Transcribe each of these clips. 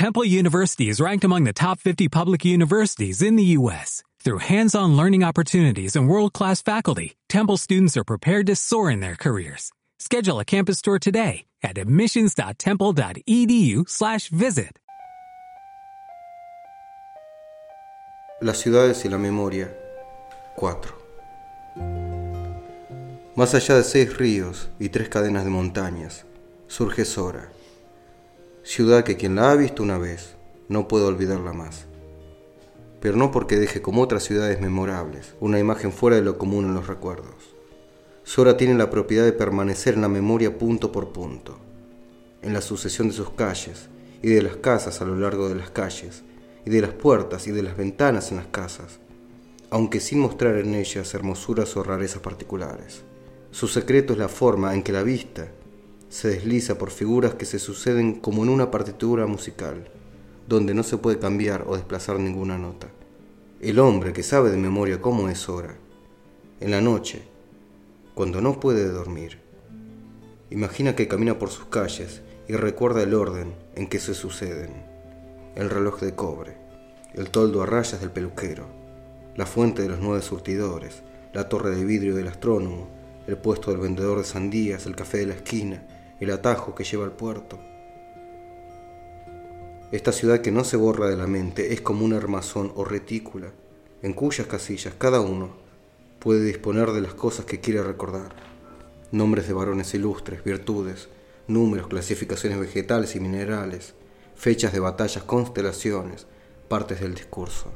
Temple University is ranked among the top 50 public universities in the U.S. Through hands-on learning opportunities and world-class faculty, Temple students are prepared to soar in their careers. Schedule a campus tour today at admissions.temple.edu/visit. Las ciudades y la memoria 4. Más allá de seis ríos y tres cadenas de montañas, surge Sora, ciudad que quien la ha visto una vez no puede olvidarla más. Pero no porque deje como otras ciudades memorables una imagen fuera de lo común en los recuerdos. Sora tiene la propiedad de permanecer en la memoria punto por punto, en la sucesión de sus calles y de las casas a lo largo de las calles, y de las puertas y de las ventanas en las casas, aunque sin mostrar en ellas hermosuras o rarezas particulares. Su secreto es la forma en que la vista se desliza por figuras que se suceden como en una partitura musical, donde no se puede cambiar o desplazar ninguna nota. El hombre que sabe de memoria cómo es hora, en la noche, cuando no puede dormir, imagina que camina por sus calles y recuerda el orden en que se suceden. El reloj de cobre, el toldo a rayas del peluquero, la fuente de los nueve surtidores, la torre de vidrio del astrónomo, el puesto del vendedor de sandías, el café de la esquina, el atajo que lleva al puerto. Esta ciudad que no se borra de la mente es como un armazón o retícula, en cuyas casillas cada uno puede disponer de las cosas que quiere recordar. Nombres de varones ilustres, virtudes, números, clasificaciones vegetales y minerales, fechas de batallas, constelaciones, partes del discurso.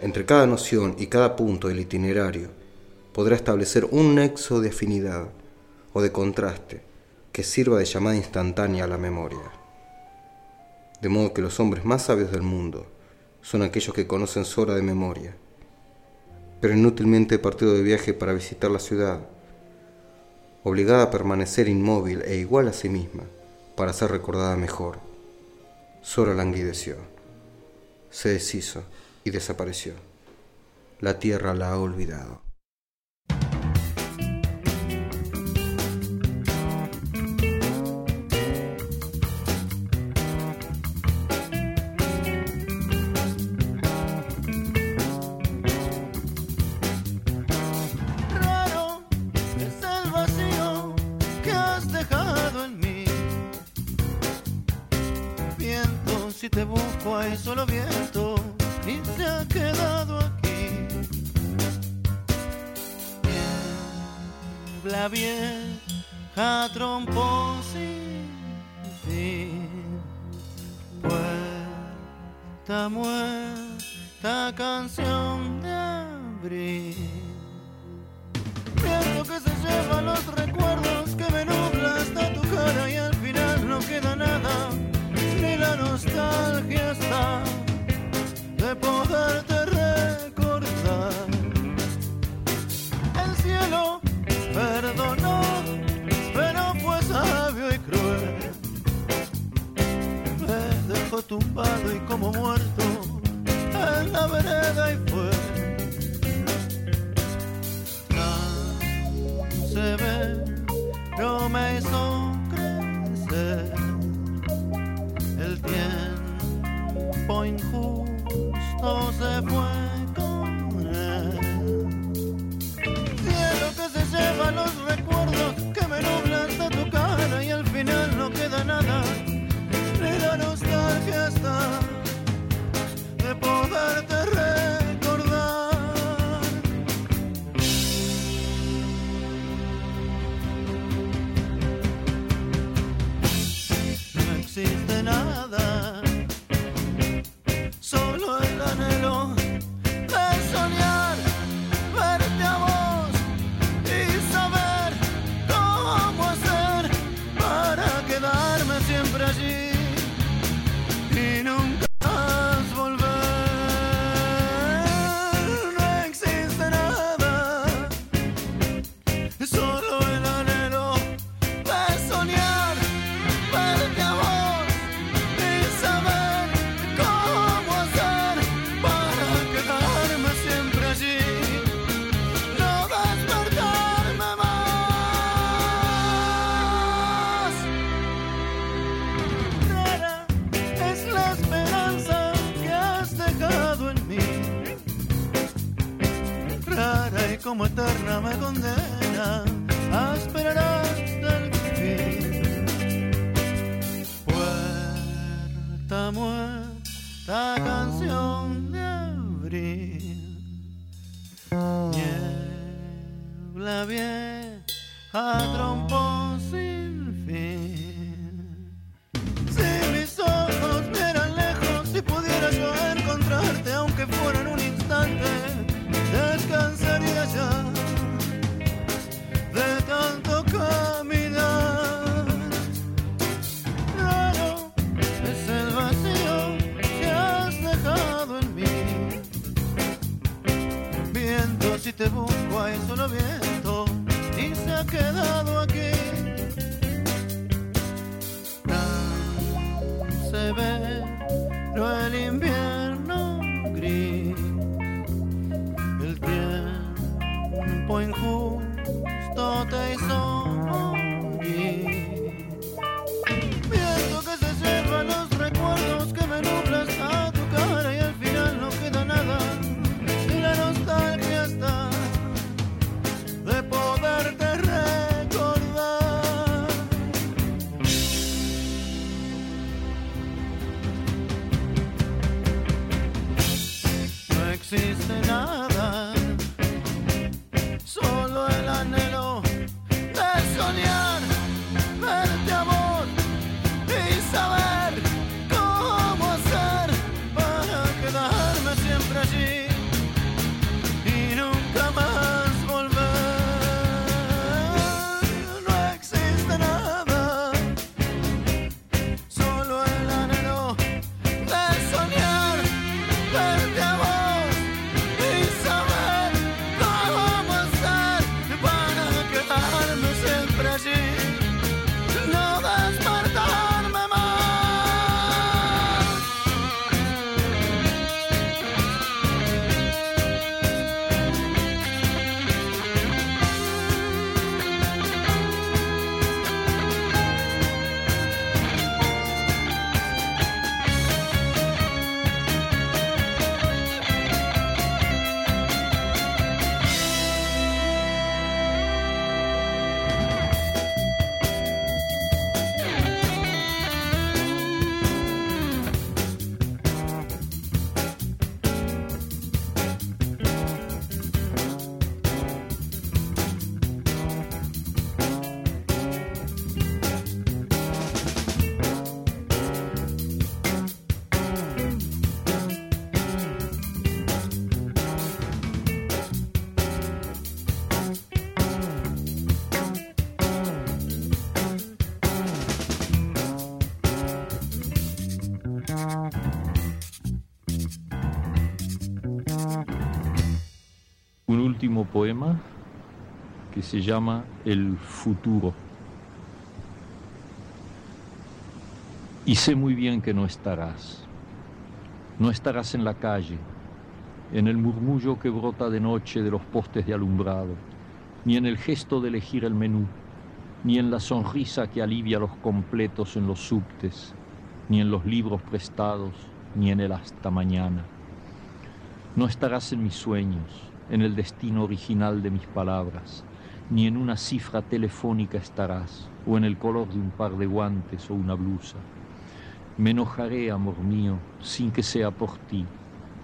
Entre cada noción y cada punto del itinerario podrá establecer un nexo de afinidad o de contraste que sirva de llamada instantánea a la memoria. De modo que los hombres más sabios del mundo son aquellos que conocen Sora de memoria, pero inútilmente he partido de viaje para visitar la ciudad, obligada a permanecer inmóvil e igual a sí misma para ser recordada mejor. Sora languideció, se deshizo y desapareció. La tierra la ha olvidado. Solo viento y se ha quedado aquí. Niebla vieja trompo sin fin. Puerta muerta canción on se. Como eterna me condena a esperar hasta el fin. Puerta muerta, canción de abril, niebla vieja, un último poema que se llama El futuro. Y sé muy bien que no estarás. No estarás en la calle, en el murmullo que brota de noche de los postes de alumbrado, ni en el gesto de elegir el menú, ni en la sonrisa que alivia los completos en los subtes, ni en los libros prestados, ni en el hasta mañana. No estarás en mis sueños, en el destino original de mis palabras, ni en una cifra telefónica estarás, o en el color de un par de guantes o una blusa. Me enojaré, amor mío, sin que sea por ti,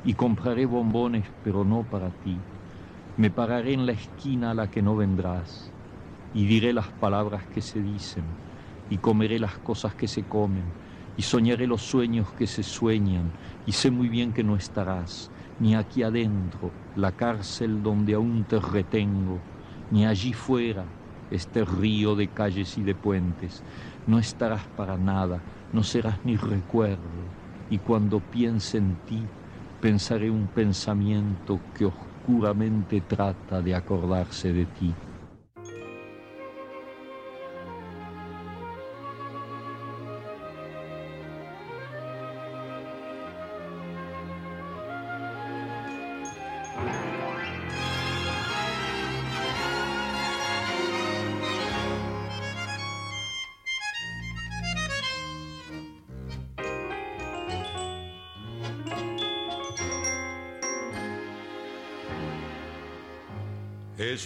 y compraré bombones, pero no para ti. Me pararé en la esquina a la que no vendrás, y diré las palabras que se dicen, y comeré las cosas que se comen, y soñaré los sueños que se sueñan, y sé muy bien que no estarás, ni aquí adentro, la cárcel donde aún te retengo, ni allí fuera, este río de calles y de puentes. No estarás para nada, no serás ni recuerdo, y cuando piense en ti, pensaré un pensamiento que oscuramente trata de acordarse de ti.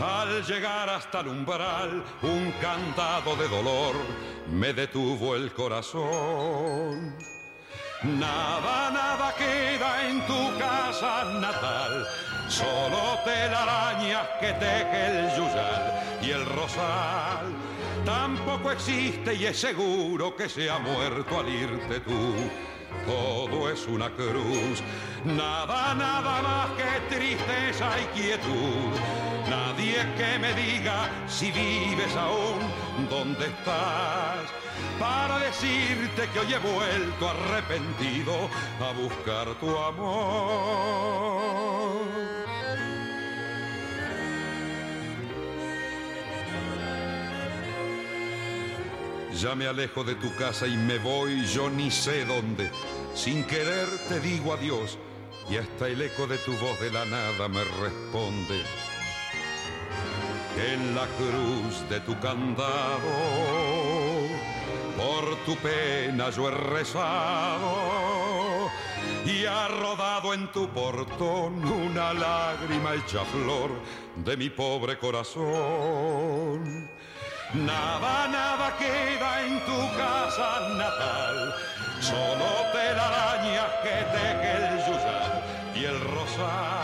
al llegar hasta el umbral, un cantado de dolor me detuvo el corazón. Nada, nada queda en tu casa natal, solo telarañas que teje el yuyal y el rosal. Tampoco existe y es seguro que se ha muerto al irte tú. Todo es una cruz, nada, nada más que tristeza y quietud Nadie que me diga si vives aún, dónde estás, para decirte que hoy he vuelto arrepentido a buscar tu amor. Ya me alejo de tu casa y me voy, yo ni sé dónde. Sin querer te digo adiós y hasta el eco de tu voz de la nada me responde en la cruz de tu candado. Por tu pena yo he rezado y ha rodado en tu portón una lágrima hecha flor de mi pobre corazón. Nada, nada queda en tu casa natal, solo telarañas que teje el yuyal y el rosal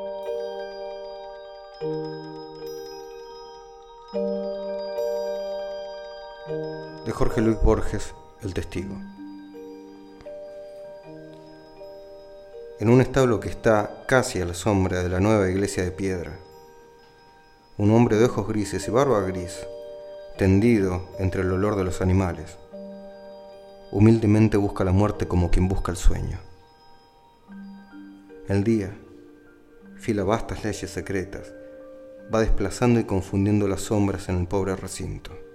Jorge Luis Borges, El Testigo. En un establo que está casi a la sombra de la nueva iglesia de piedra, un hombre de ojos grises y barba gris, tendido entre el olor de los animales, humildemente busca la muerte como quien busca el sueño. El día fila vastas leyes secretas, va desplazando y confundiendo las sombras en el pobre recinto.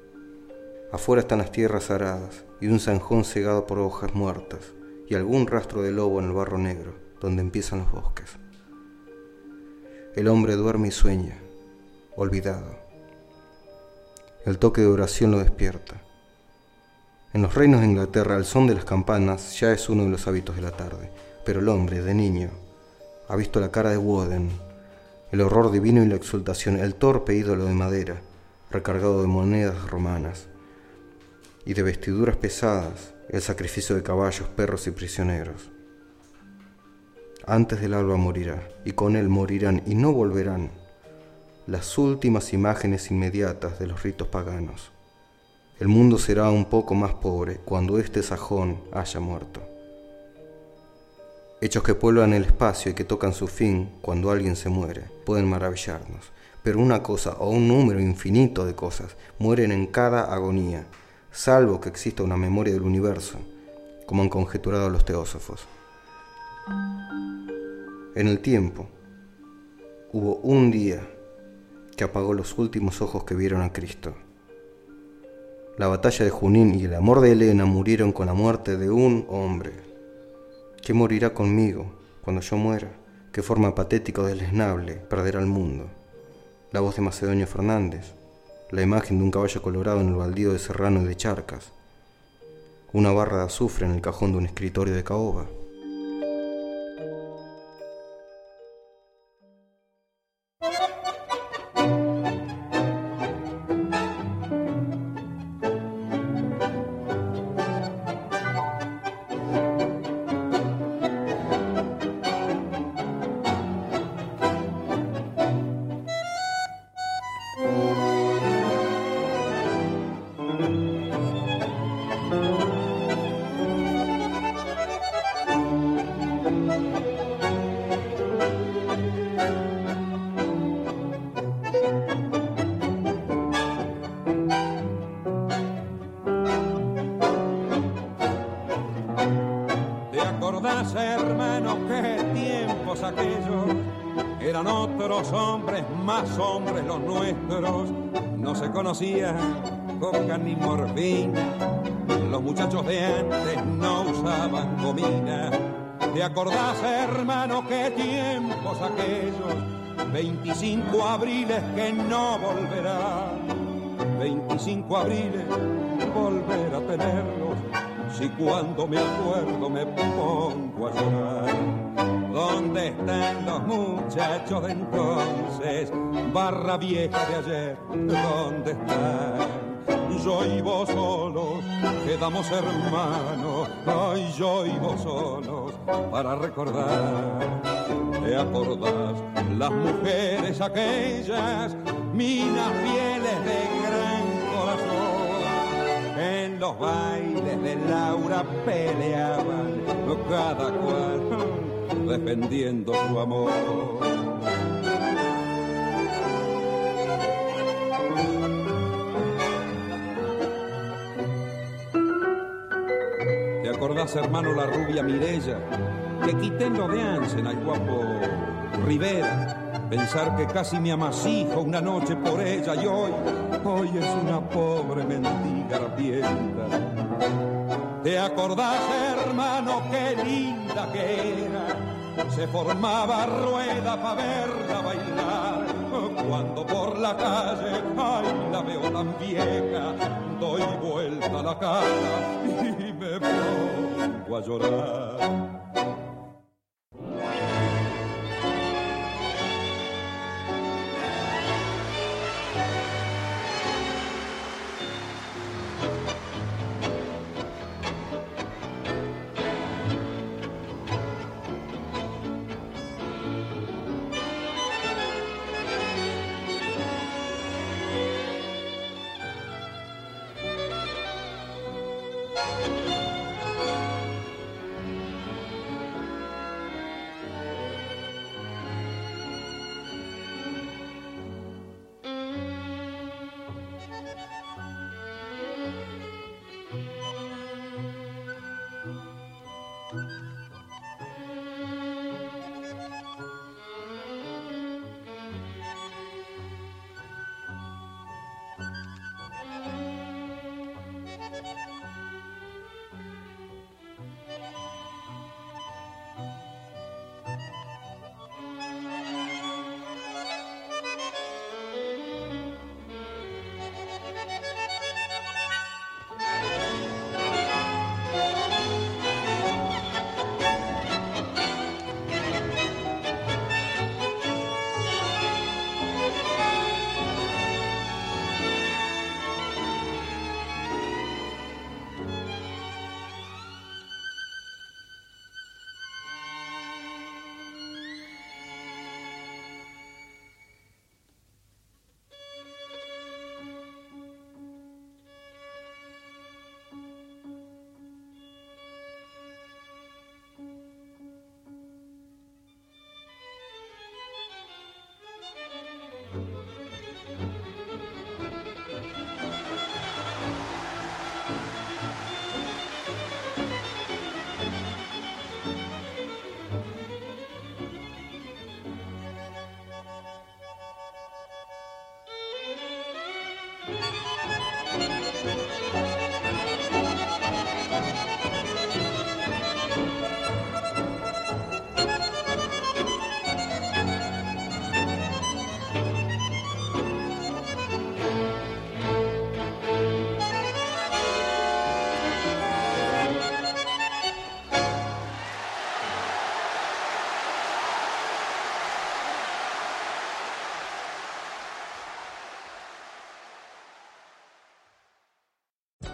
Afuera están las tierras aradas y un zanjón cegado por hojas muertas y algún rastro de lobo en el barro negro donde empiezan los bosques. El hombre duerme y sueña, olvidado. El toque de oración lo despierta. En los reinos de Inglaterra el son de las campanas ya es uno de los hábitos de la tarde, pero el hombre, de niño, ha visto la cara de Woden, el horror divino y la exultación, el torpe ídolo de madera, recargado de monedas romanas, y de vestiduras pesadas el sacrificio de caballos, perros y prisioneros. Antes del alba morirá, y con él morirán y no volverán las últimas imágenes inmediatas de los ritos paganos. El mundo será un poco más pobre cuando este sajón haya muerto. Hechos que pueblan el espacio y que tocan su fin cuando alguien se muere pueden maravillarnos, pero una cosa o un número infinito de cosas mueren en cada agonía salvo que exista una memoria del universo, como han conjeturado los teósofos. En el tiempo, hubo un día que apagó los últimos ojos que vieron a Cristo. La batalla de Junín y el amor de Helena murieron con la muerte de un hombre. ¿Qué morirá conmigo cuando yo muera? ¿Qué forma patética o desnable perderá el mundo? La voz de Macedonio Fernández, la imagen de un caballo colorado en el baldío de Serrano de Charcas, una barra de azufre en el cajón de un escritorio de caoba. ¿Te acordás, hermano, qué tiempos aquellos? Eran otros hombres, más hombres los nuestros. No se conocía coca ni. Los muchachos de antes no usaban gomina. ¿Te acordás, hermano, qué tiempos aquellos? 25 abriles que no volverán. 25 abriles, volver a tenerlos. Si cuando me acuerdo me pongo a llorar. ¿Dónde están los muchachos de entonces? Barra vieja de ayer, ¿dónde están? yo y vos solos quedamos hermanos, ay yo y vos solos para recordar. ¿Te acordás? Las mujeres aquellas, minas fieles de gran corazón, en los bailes de Laura peleaban, cada cual defendiendo su amor. acordás, hermano, la rubia Mirella? Que quité en lo de Ansen al guapo Rivera. Pensar que casi me amasijo una noche por ella y hoy, hoy es una pobre mendiga rapienta. ¿Te acordás, hermano, qué linda que era? Se formaba rueda para verla bailar. Cuando por la calle, ay, veo tan vieja, doy vuelta la cara y me pongo a llorar.